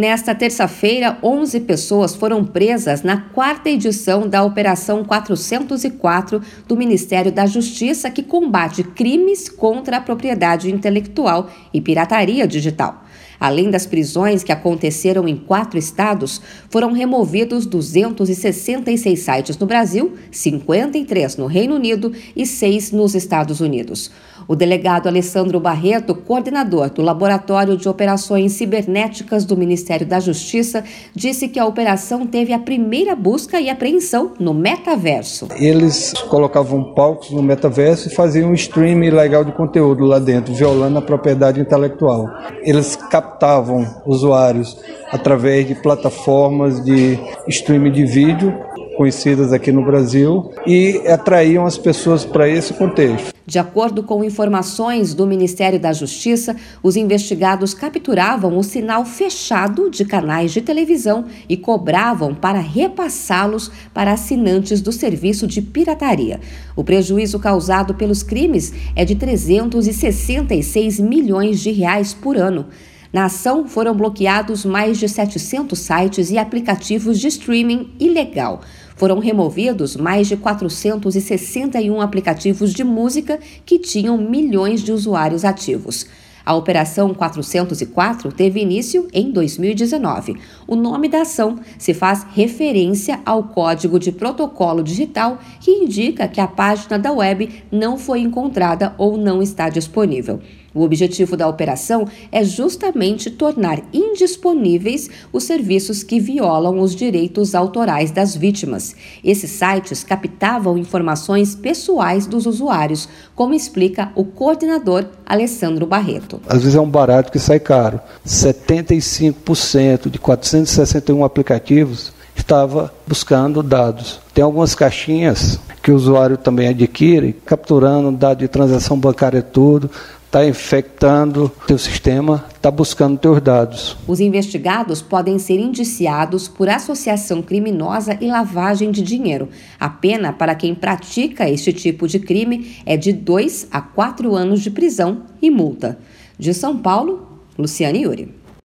Nesta terça-feira, 11 pessoas foram presas na quarta edição da Operação 404 do Ministério da Justiça, que combate crimes contra a propriedade intelectual e pirataria digital. Além das prisões que aconteceram em quatro estados, foram removidos 266 sites no Brasil, 53 no Reino Unido e 6 nos Estados Unidos. O delegado Alessandro Barreto, coordenador do Laboratório de Operações Cibernéticas do Ministério da Justiça, disse que a operação teve a primeira busca e apreensão no metaverso. Eles colocavam palcos no metaverso e faziam um stream ilegal de conteúdo lá dentro, violando a propriedade intelectual. Eles captavam usuários através de plataformas de streaming de vídeo conhecidas aqui no Brasil e atraíam as pessoas para esse contexto. De acordo com informações do Ministério da Justiça, os investigados capturavam o sinal fechado de canais de televisão e cobravam para repassá-los para assinantes do serviço de pirataria. O prejuízo causado pelos crimes é de 366 milhões de reais por ano. Na ação, foram bloqueados mais de 700 sites e aplicativos de streaming ilegal. Foram removidos mais de 461 aplicativos de música que tinham milhões de usuários ativos. A Operação 404 teve início em 2019. O nome da ação se faz referência ao Código de Protocolo Digital, que indica que a página da web não foi encontrada ou não está disponível. O objetivo da operação é justamente tornar indisponíveis os serviços que violam os direitos autorais das vítimas. Esses sites captavam informações pessoais dos usuários, como explica o coordenador Alessandro Barreto. Às vezes é um barato que sai caro. 75% de 461 aplicativos estava buscando dados. Tem algumas caixinhas que o usuário também adquire, capturando dados de transação bancária tudo, está infectando teu sistema, está buscando teus dados. Os investigados podem ser indiciados por associação criminosa e lavagem de dinheiro. A pena para quem pratica este tipo de crime é de 2 a 4 anos de prisão e multa. De São Paulo, Luciane Yuri.